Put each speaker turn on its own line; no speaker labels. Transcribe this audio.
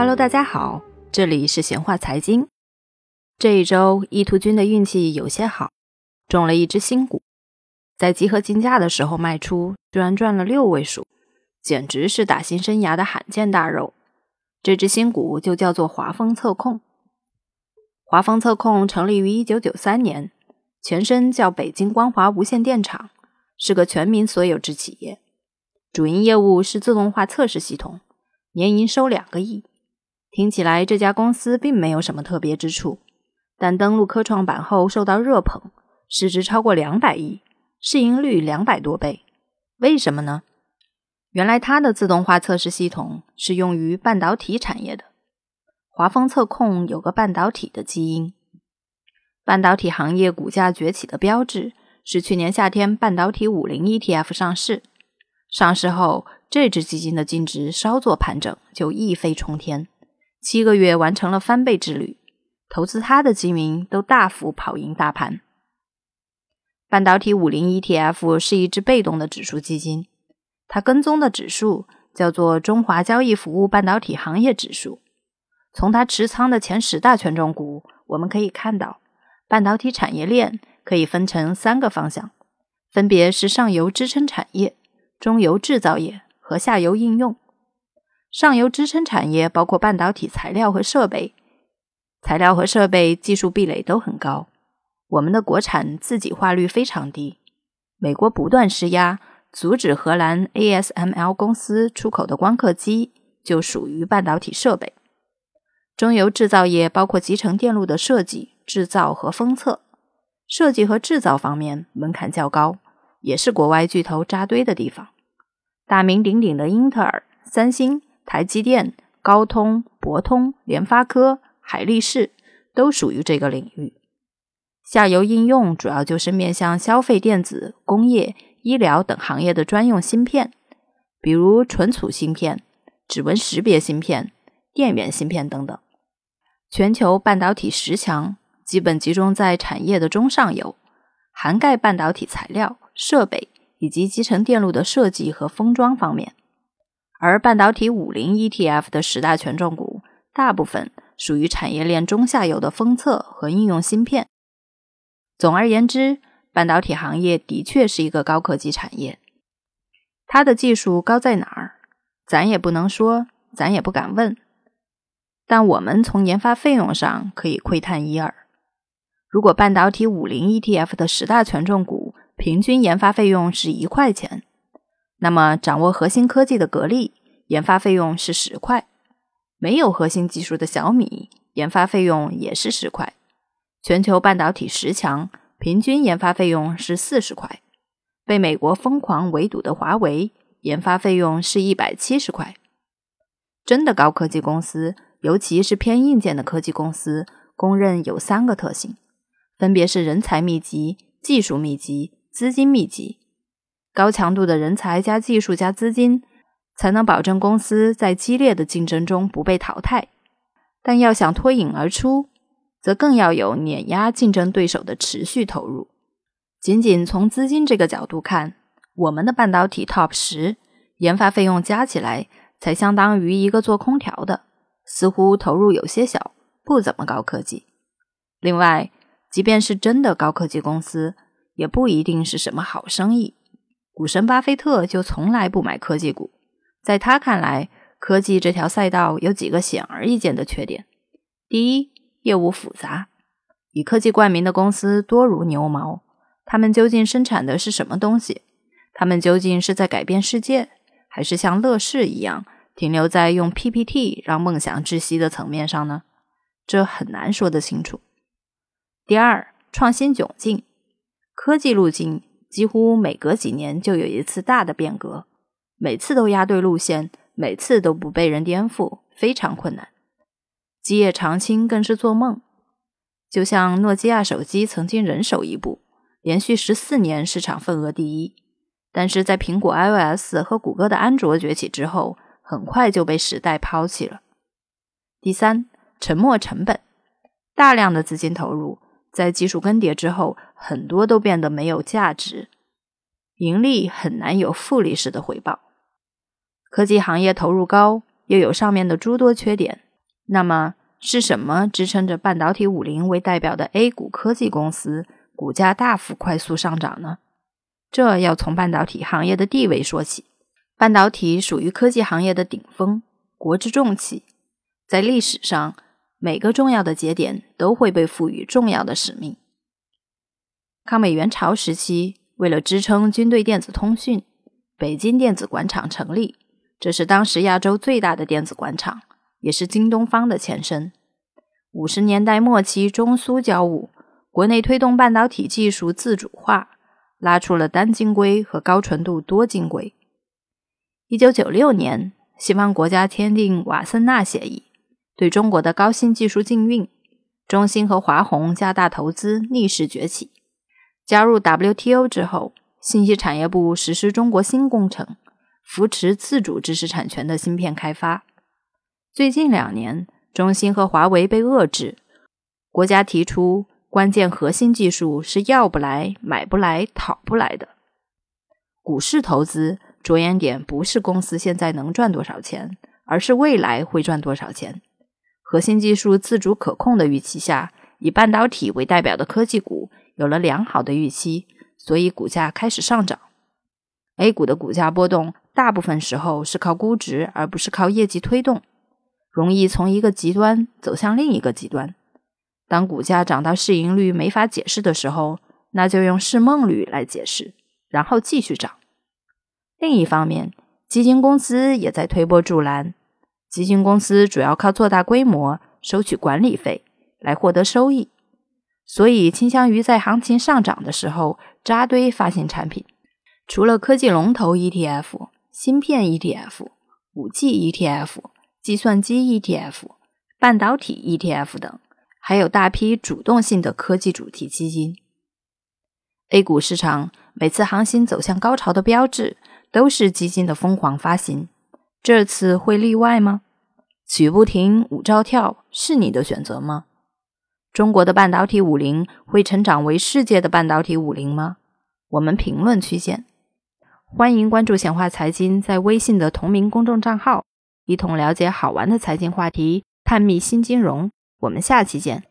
Hello，大家好，这里是闲话财经。这一周，意图君的运气有些好，中了一只新股，在集合竞价的时候卖出，居然赚了六位数，简直是打新生涯的罕见大肉。这只新股就叫做华丰测控。华丰测控成立于一九九三年，前身叫北京光华无线电厂，是个全民所有制企业，主营业务是自动化测试系统，年营收两个亿。听起来这家公司并没有什么特别之处，但登陆科创板后受到热捧，市值超过两百亿，市盈率两百多倍。为什么呢？原来它的自动化测试系统是用于半导体产业的。华丰测控有个半导体的基因，半导体行业股价崛起的标志是去年夏天半导体五零 ETF 上市，上市后这只基金的净值稍作盘整就一飞冲天。七个月完成了翻倍之旅，投资它的基民都大幅跑赢大盘。半导体五零 ETF 是一只被动的指数基金，它跟踪的指数叫做中华交易服务半导体行业指数。从它持仓的前十大权重股，我们可以看到，半导体产业链可以分成三个方向，分别是上游支撑产业、中游制造业和下游应用。上游支撑产业包括半导体材料和设备，材料和设备技术壁垒都很高，我们的国产自给化率非常低。美国不断施压，阻止荷兰 ASML 公司出口的光刻机就属于半导体设备。中游制造业包括集成电路的设计、制造和封测，设计和制造方面门槛较高，也是国外巨头扎堆的地方。大名鼎鼎的英特尔、三星。台积电、高通、博通、联发科、海力士都属于这个领域。下游应用主要就是面向消费电子、工业、医疗等行业的专用芯片，比如存储芯片、指纹识别芯片、电源芯片等等。全球半导体十强基本集中在产业的中上游，涵盖半导体材料、设备以及集成电路的设计和封装方面。而半导体五零 ETF 的十大权重股，大部分属于产业链中下游的封测和应用芯片。总而言之，半导体行业的确是一个高科技产业。它的技术高在哪儿？咱也不能说，咱也不敢问。但我们从研发费用上可以窥探一二。如果半导体五零 ETF 的十大权重股平均研发费用是一块钱。那么，掌握核心科技的格力研发费用是十块；没有核心技术的小米研发费用也是十块。全球半导体十强平均研发费用是四十块。被美国疯狂围堵的华为研发费用是一百七十块。真的高科技公司，尤其是偏硬件的科技公司，公认有三个特性，分别是人才密集、技术密集、资金密集。高强度的人才加技术加资金，才能保证公司在激烈的竞争中不被淘汰。但要想脱颖而出，则更要有碾压竞争对手的持续投入。仅仅从资金这个角度看，我们的半导体 TOP 十研发费用加起来才相当于一个做空调的，似乎投入有些小，不怎么高科技。另外，即便是真的高科技公司，也不一定是什么好生意。股神巴菲特就从来不买科技股，在他看来，科技这条赛道有几个显而易见的缺点：第一，业务复杂，以科技冠名的公司多如牛毛，他们究竟生产的是什么东西？他们究竟是在改变世界，还是像乐视一样停留在用 PPT 让梦想窒息的层面上呢？这很难说得清楚。第二，创新窘境，科技路径。几乎每隔几年就有一次大的变革，每次都压对路线，每次都不被人颠覆，非常困难。基业长青更是做梦。就像诺基亚手机曾经人手一部，连续十四年市场份额第一，但是在苹果 iOS 和谷歌的安卓崛起之后，很快就被时代抛弃了。第三，沉没成本，大量的资金投入。在技术更迭之后，很多都变得没有价值，盈利很难有复利式的回报。科技行业投入高，又有上面的诸多缺点，那么是什么支撑着半导体五零为代表的 A 股科技公司股价大幅快速上涨呢？这要从半导体行业的地位说起。半导体属于科技行业的顶峰，国之重器。在历史上，每个重要的节点都会被赋予重要的使命。抗美援朝时期，为了支撑军队电子通讯，北京电子管厂成立。这是当时亚洲最大的电子管厂，也是京东方的前身。五十年代末期，中苏交恶，国内推动半导体技术自主化，拉出了单晶硅和高纯度多晶硅。一九九六年，西方国家签订瓦森纳协议，对中国的高新技术禁运。中兴和华虹加大投资，逆势崛起。加入 WTO 之后，信息产业部实施中国新工程。扶持自主知识产权的芯片开发。最近两年，中兴和华为被遏制，国家提出关键核心技术是要不来、买不来、讨不来的。股市投资着眼点不是公司现在能赚多少钱，而是未来会赚多少钱。核心技术自主可控的预期下，以半导体为代表的科技股有了良好的预期，所以股价开始上涨。A 股的股价波动。大部分时候是靠估值，而不是靠业绩推动，容易从一个极端走向另一个极端。当股价涨到市盈率没法解释的时候，那就用市梦率来解释，然后继续涨。另一方面，基金公司也在推波助澜。基金公司主要靠做大规模、收取管理费来获得收益，所以倾向于在行情上涨的时候扎堆发行产品。除了科技龙头 ETF。芯片 ETF、五 G ETF、计算机 ETF、半导体 ETF 等，还有大批主动性的科技主题基金。A 股市场每次行情走向高潮的标志，都是基金的疯狂发行。这次会例外吗？曲不停，舞照跳，是你的选择吗？中国的半导体五零会成长为世界的半导体五零吗？我们评论区见。欢迎关注显化财经在微信的同名公众账号，一同了解好玩的财经话题，探秘新金融。我们下期见。